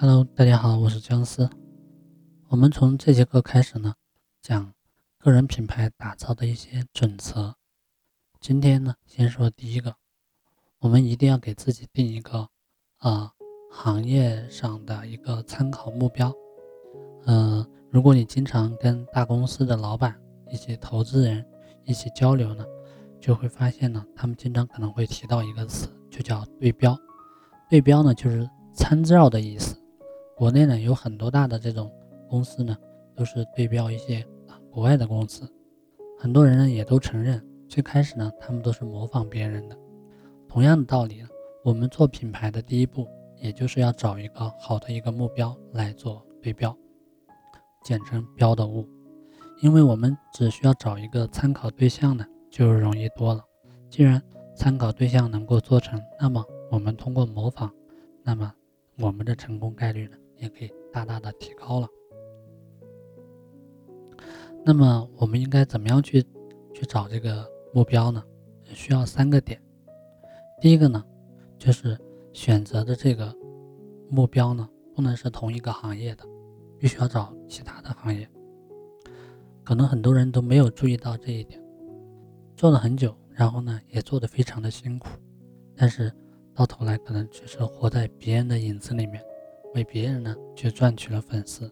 Hello，大家好，我是姜思。我们从这节课开始呢，讲个人品牌打造的一些准则。今天呢，先说第一个，我们一定要给自己定一个啊行业上的一个参考目标。嗯，如果你经常跟大公司的老板以及投资人一起交流呢，就会发现呢，他们经常可能会提到一个词，就叫对标。对标呢，就是参照的意思。国内呢有很多大的这种公司呢，都是对标一些啊国外的公司，很多人呢也都承认，最开始呢他们都是模仿别人的。同样的道理，我们做品牌的第一步，也就是要找一个好的一个目标来做对标，简称标的物。因为我们只需要找一个参考对象呢，就容易多了。既然参考对象能够做成，那么我们通过模仿，那么我们的成功概率呢？也可以大大的提高了。那么我们应该怎么样去去找这个目标呢？需要三个点。第一个呢，就是选择的这个目标呢，不能是同一个行业的，必须要找其他的行业。可能很多人都没有注意到这一点，做了很久，然后呢，也做得非常的辛苦，但是到头来可能只是活在别人的影子里面。为别人呢去赚取了粉丝，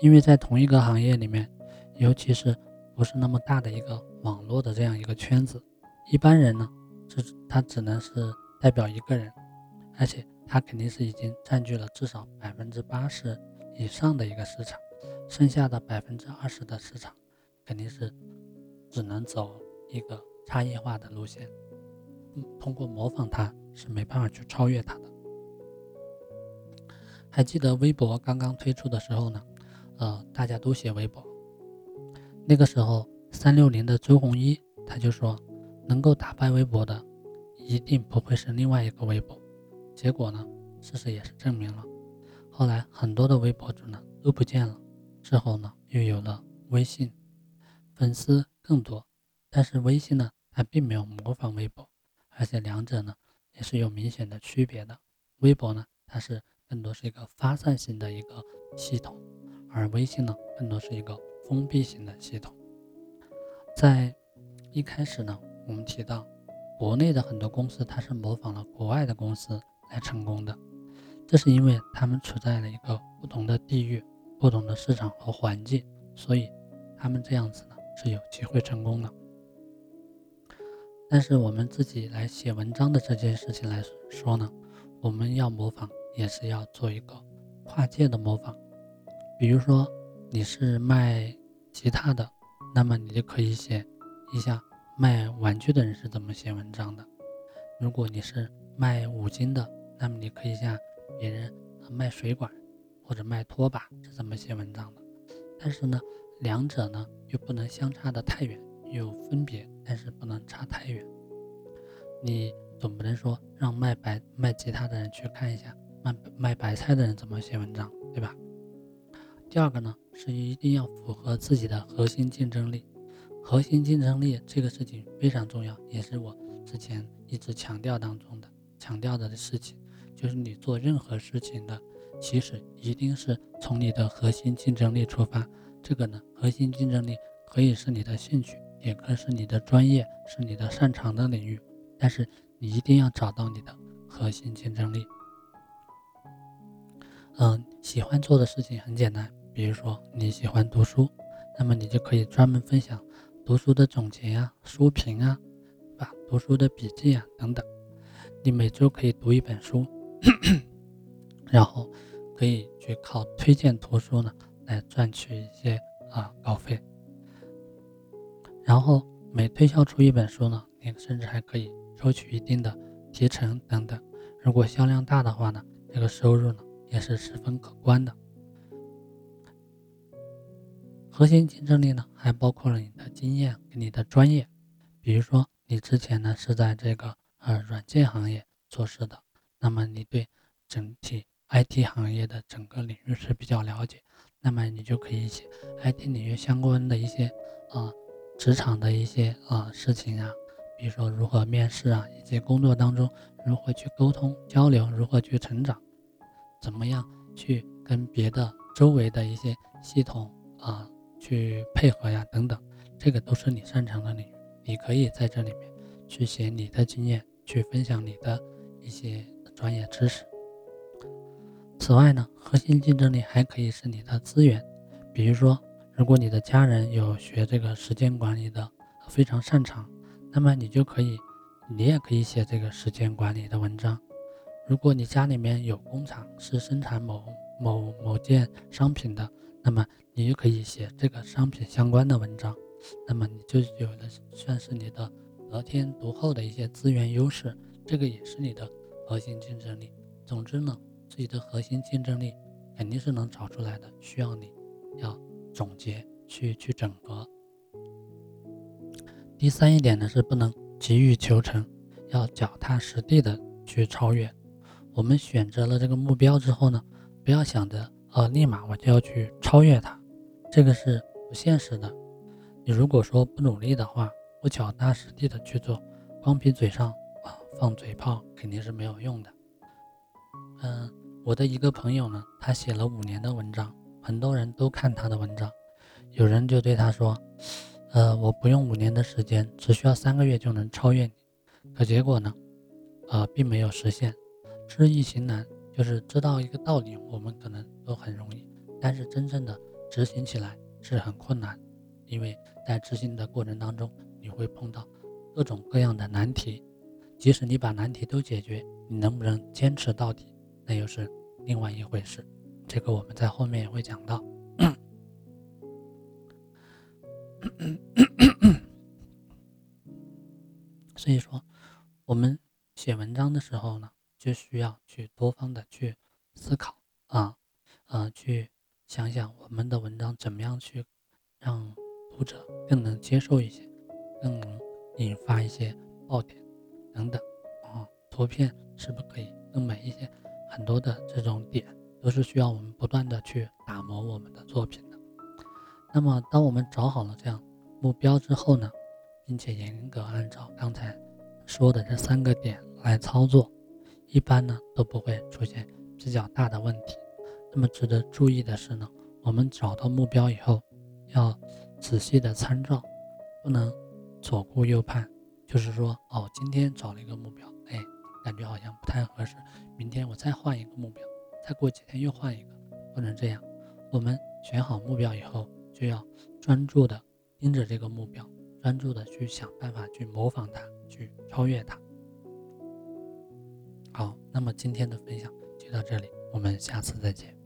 因为在同一个行业里面，尤其是不是那么大的一个网络的这样一个圈子，一般人呢，这他只能是代表一个人，而且他肯定是已经占据了至少百分之八十以上的一个市场，剩下的百分之二十的市场，肯定是只能走一个差异化的路线，通过模仿他是没办法去超越他的。还记得微博刚刚推出的时候呢，呃，大家都写微博。那个时候，三六零的周鸿祎他就说，能够打败微博的，一定不会是另外一个微博。结果呢，事实也是证明了。后来很多的微博主呢都不见了，之后呢又有了微信，粉丝更多。但是微信呢，它并没有模仿微博，而且两者呢也是有明显的区别的。微博呢，它是。更多是一个发散型的一个系统，而微信呢，更多是一个封闭型的系统。在一开始呢，我们提到国内的很多公司，它是模仿了国外的公司来成功的，这是因为他们处在了一个不同的地域、不同的市场和环境，所以他们这样子呢是有机会成功的。但是我们自己来写文章的这件事情来说呢，我们要模仿。也是要做一个跨界的模仿，比如说你是卖吉他的，那么你就可以写一下卖玩具的人是怎么写文章的；如果你是卖五金的，那么你可以像别人卖水管或者卖拖把是怎么写文章的。但是呢，两者呢又不能相差的太远，有分别，但是不能差太远。你总不能说让卖白卖吉他的人去看一下。卖卖白菜的人怎么写文章，对吧？第二个呢，是一定要符合自己的核心竞争力。核心竞争力这个事情非常重要，也是我之前一直强调当中的强调的事情，就是你做任何事情的，其实一定是从你的核心竞争力出发。这个呢，核心竞争力可以是你的兴趣，也可以是你的专业，是你的擅长的领域，但是你一定要找到你的核心竞争力。嗯，喜欢做的事情很简单，比如说你喜欢读书，那么你就可以专门分享读书的总结啊、书评啊，吧？读书的笔记啊等等。你每周可以读一本书，然后可以去靠推荐图书呢来赚取一些啊稿费。然后每推销出一本书呢，你甚至还可以收取一定的提成等等。如果销量大的话呢，这个收入呢。也是十分可观的。核心竞争力呢，还包括了你的经验跟你的专业。比如说，你之前呢是在这个呃软件行业做事的，那么你对整体 IT 行业的整个领域是比较了解，那么你就可以写 IT 领域相关的一些啊职场的一些啊事情啊，比如说如何面试啊，以及工作当中如何去沟通交流，如何去成长。怎么样去跟别的周围的一些系统啊去配合呀等等，这个都是你擅长的领域，你可以在这里面去写你的经验，去分享你的一些专业知识。此外呢，核心竞争力还可以是你的资源，比如说，如果你的家人有学这个时间管理的，非常擅长，那么你就可以，你也可以写这个时间管理的文章。如果你家里面有工厂是生产某某某件商品的，那么你就可以写这个商品相关的文章。那么你就有了算是你的得天独厚的一些资源优势，这个也是你的核心竞争力。总之呢，自己的核心竞争力肯定是能找出来的，需要你要总结去去整合。第三一点呢是不能急于求成，要脚踏实地的去超越。我们选择了这个目标之后呢，不要想着呃立马我就要去超越它，这个是不现实的。你如果说不努力的话，不脚踏实地的去做，光凭嘴上啊放嘴炮肯定是没有用的。嗯，我的一个朋友呢，他写了五年的文章，很多人都看他的文章，有人就对他说，呃我不用五年的时间，只需要三个月就能超越你。可结果呢，呃并没有实现。知易行难，就是知道一个道理，我们可能都很容易，但是真正的执行起来是很困难，因为在执行的过程当中，你会碰到各种各样的难题，即使你把难题都解决，你能不能坚持到底，那又是另外一回事。这个我们在后面也会讲到。所以说，我们写文章的时候呢。就需要去多方的去思考啊，呃，去想想我们的文章怎么样去让读者更能接受一些，更能引发一些爆点等等啊，图片是不是可以更美一些？很多的这种点都是需要我们不断的去打磨我们的作品的。那么，当我们找好了这样目标之后呢，并且严格按照刚才说的这三个点来操作。一般呢都不会出现比较大的问题。那么值得注意的是呢，我们找到目标以后，要仔细的参照，不能左顾右盼。就是说，哦，今天找了一个目标，哎，感觉好像不太合适，明天我再换一个目标，再过几天又换一个，不能这样。我们选好目标以后，就要专注的盯着这个目标，专注的去想办法去模仿它，去超越它。好，那么今天的分享就到这里，我们下次再见。